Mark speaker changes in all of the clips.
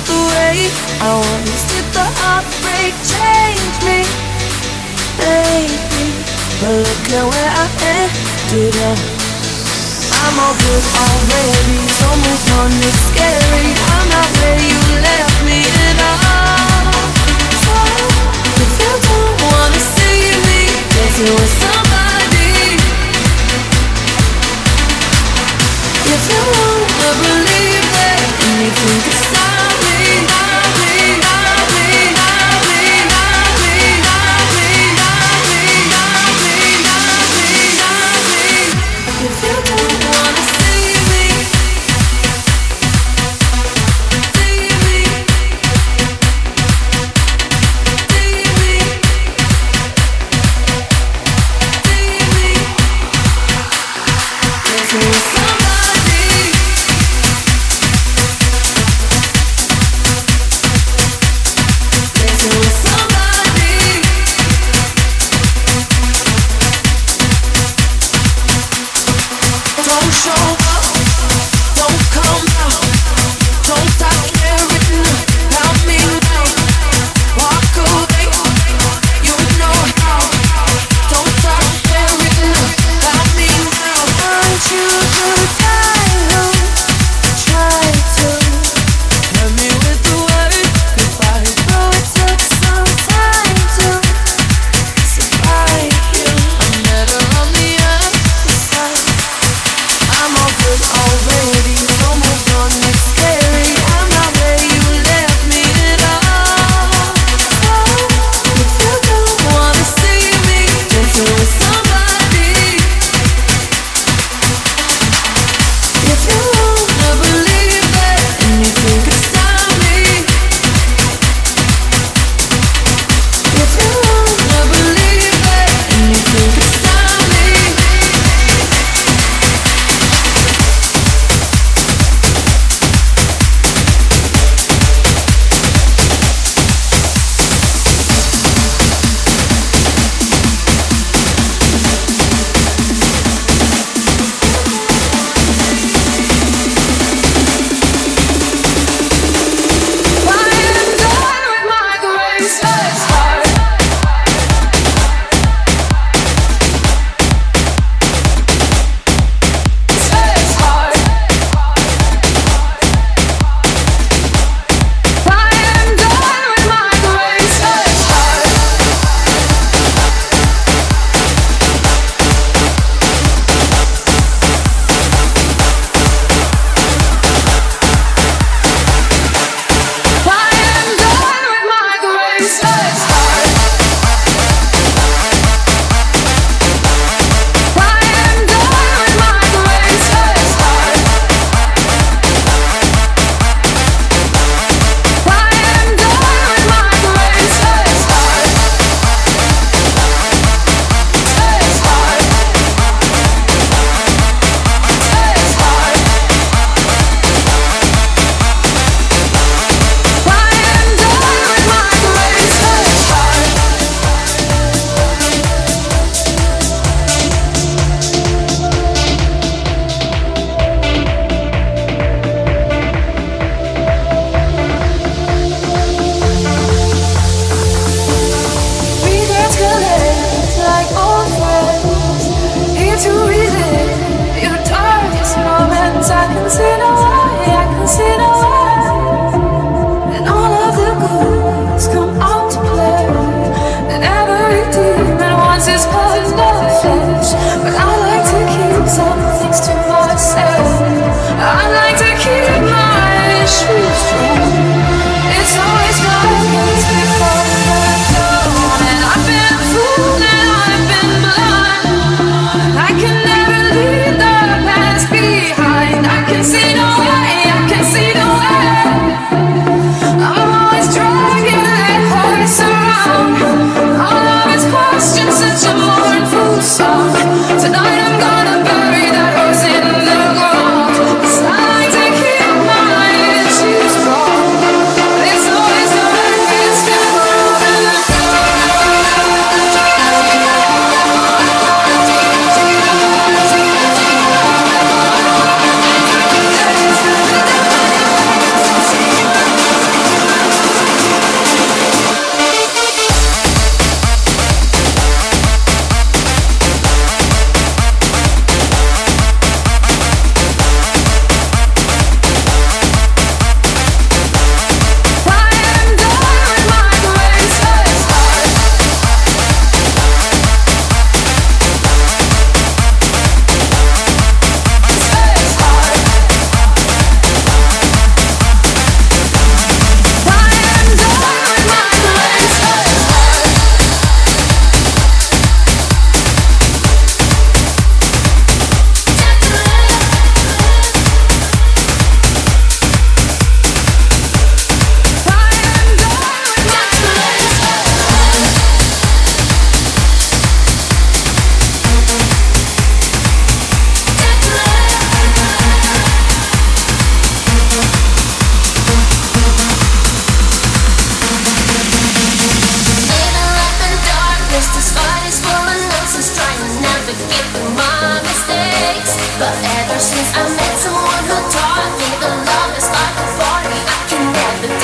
Speaker 1: not the way I was. Did the heartbreak change me? Baby, but look at where I ended up. I'm all good already, so move on, it's scary. I'm not where you left me at all. So, if you don't wanna see me dancing with somebody, if you wanna believe that anything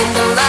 Speaker 1: Baby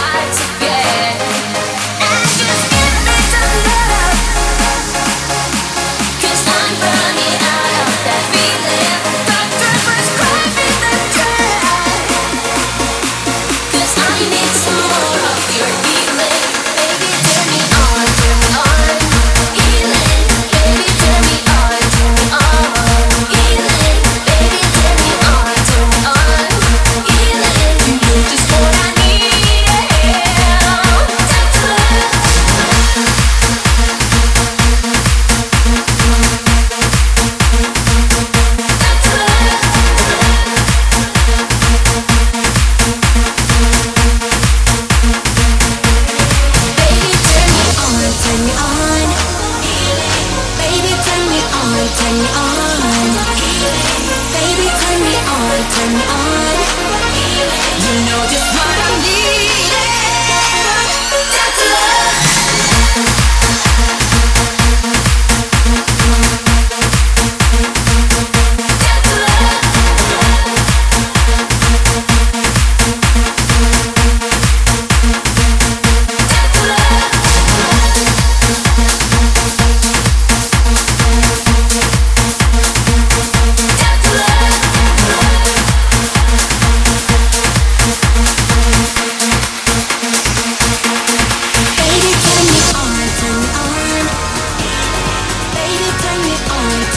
Speaker 1: turn me on. Baby, turn me on, turn me on. Baby, turn me on, turn me on.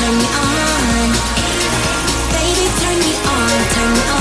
Speaker 1: turn me on. Baby, turn me on, turn me on.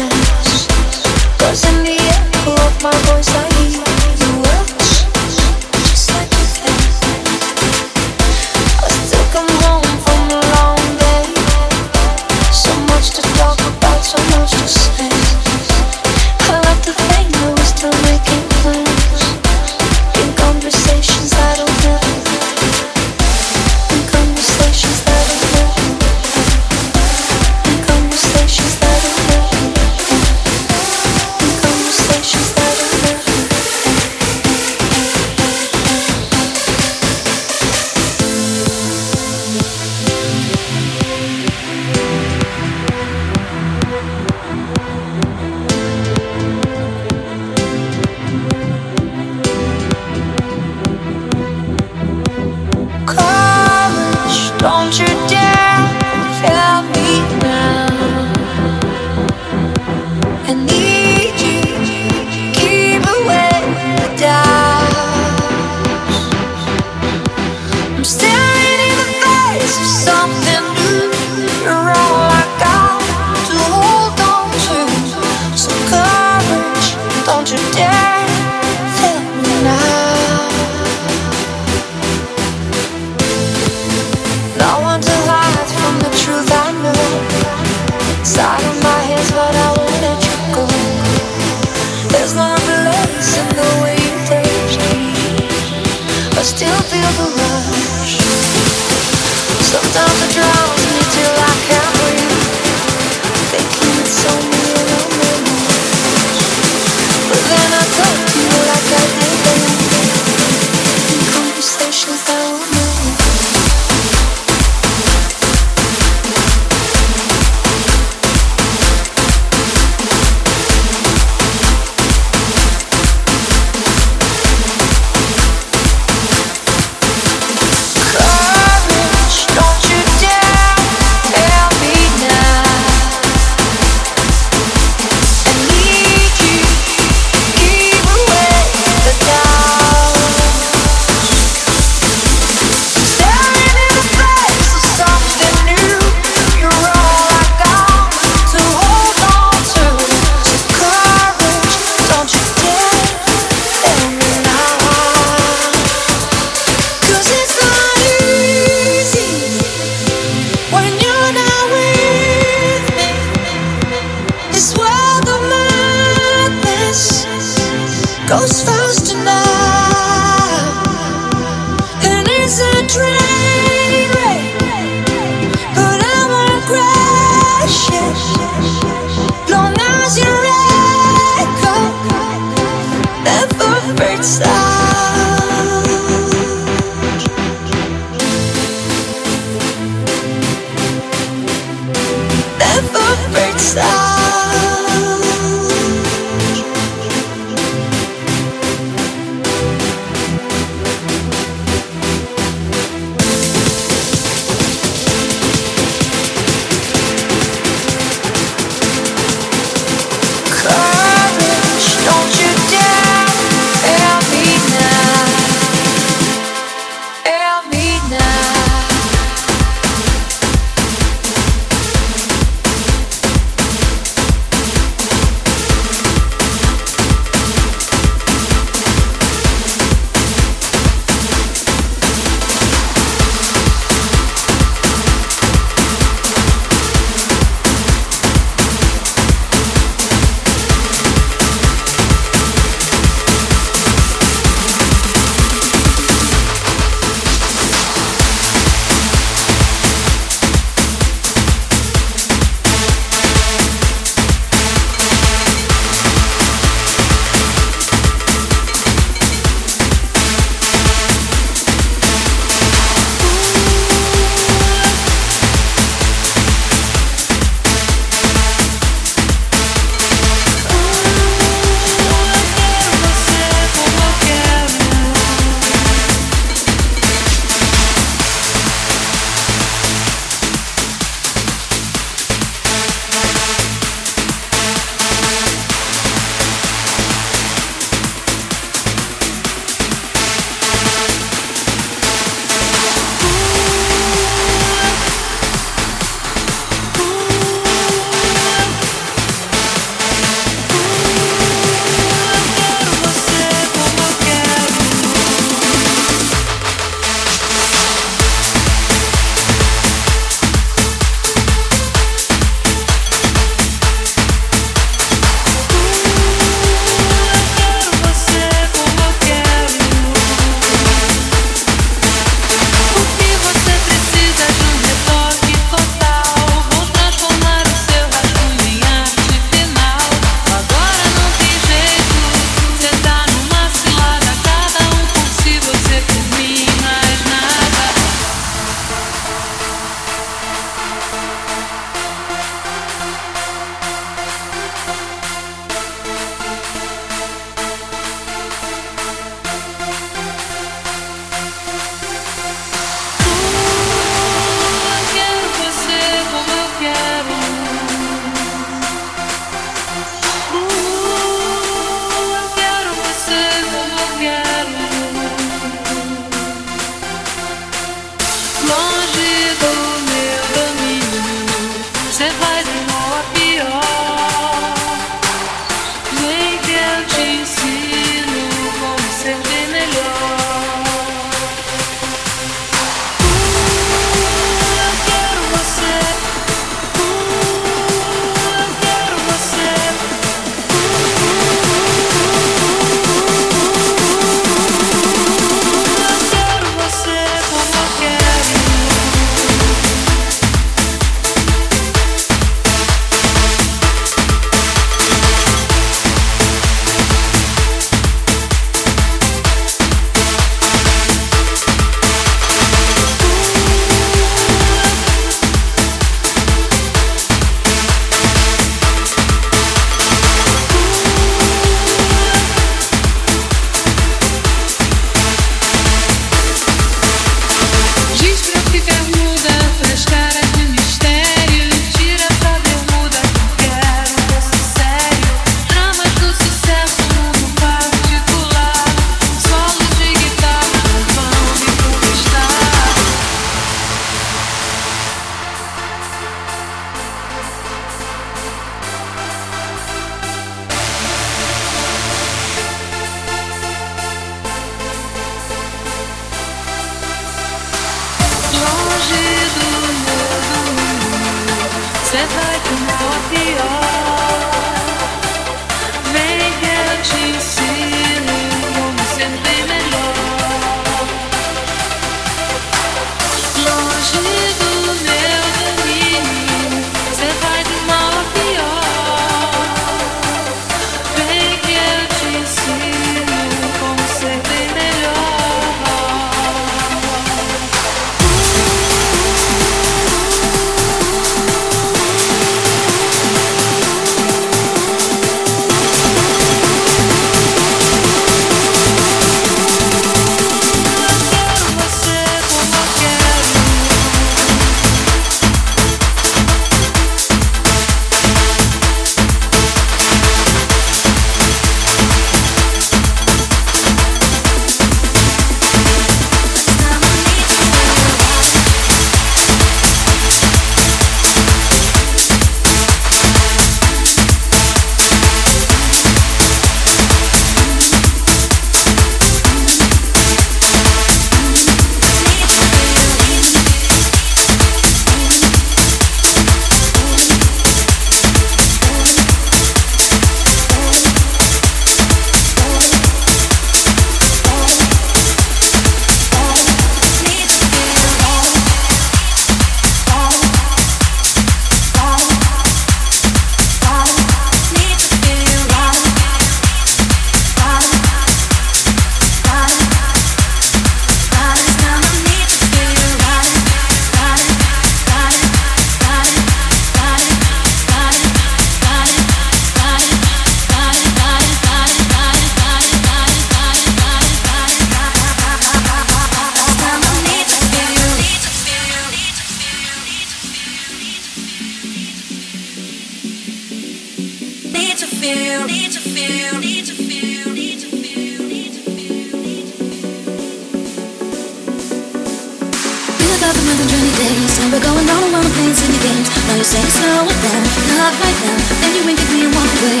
Speaker 1: Then you make me walk away.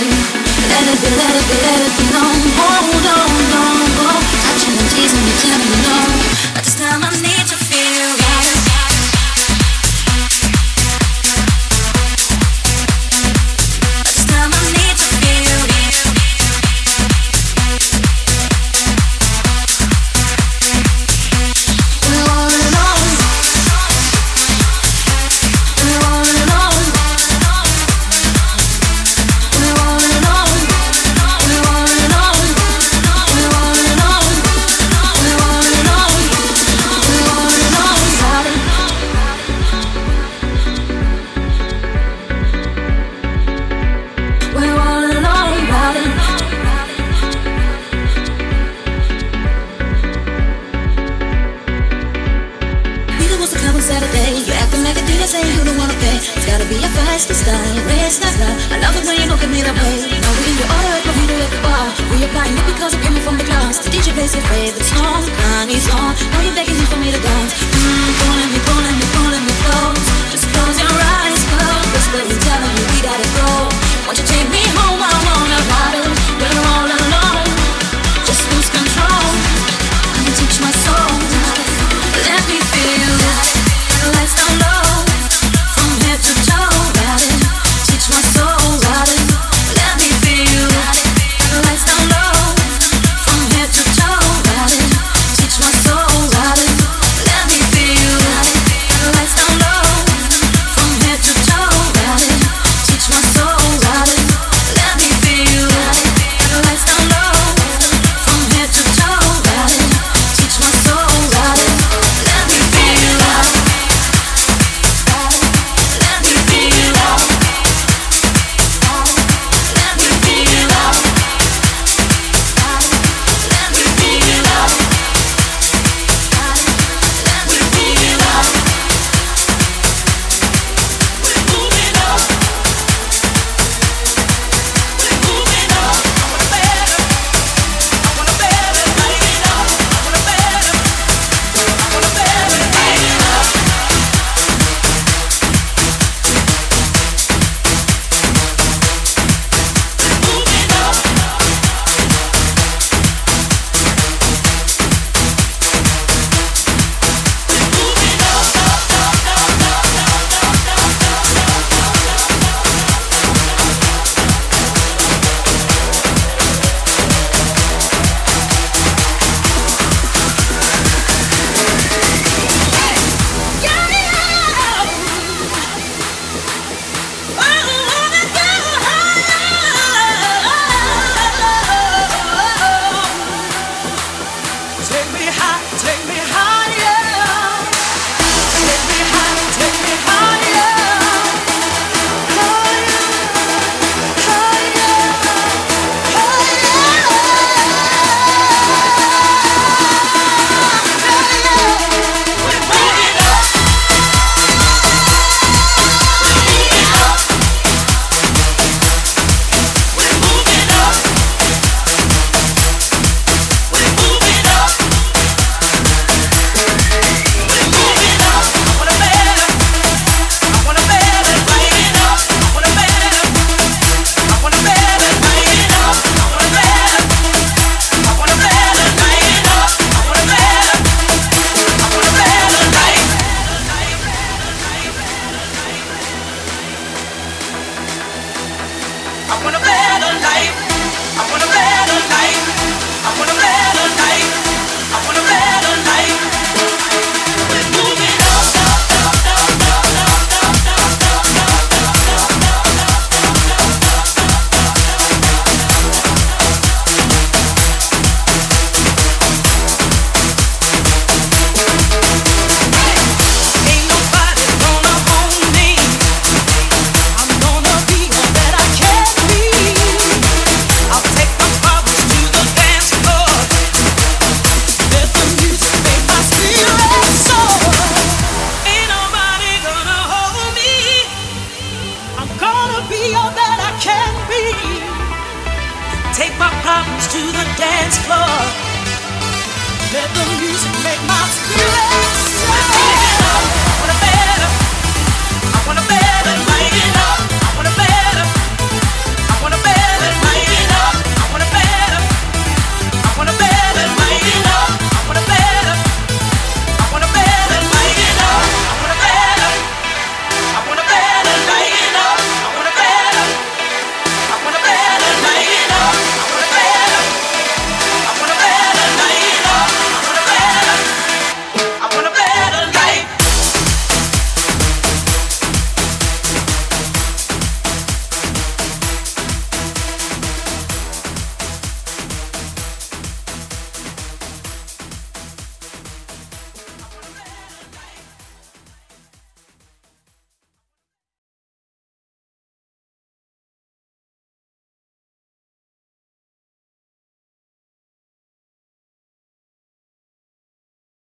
Speaker 1: Let it be, let it be, let it be known. Hold on.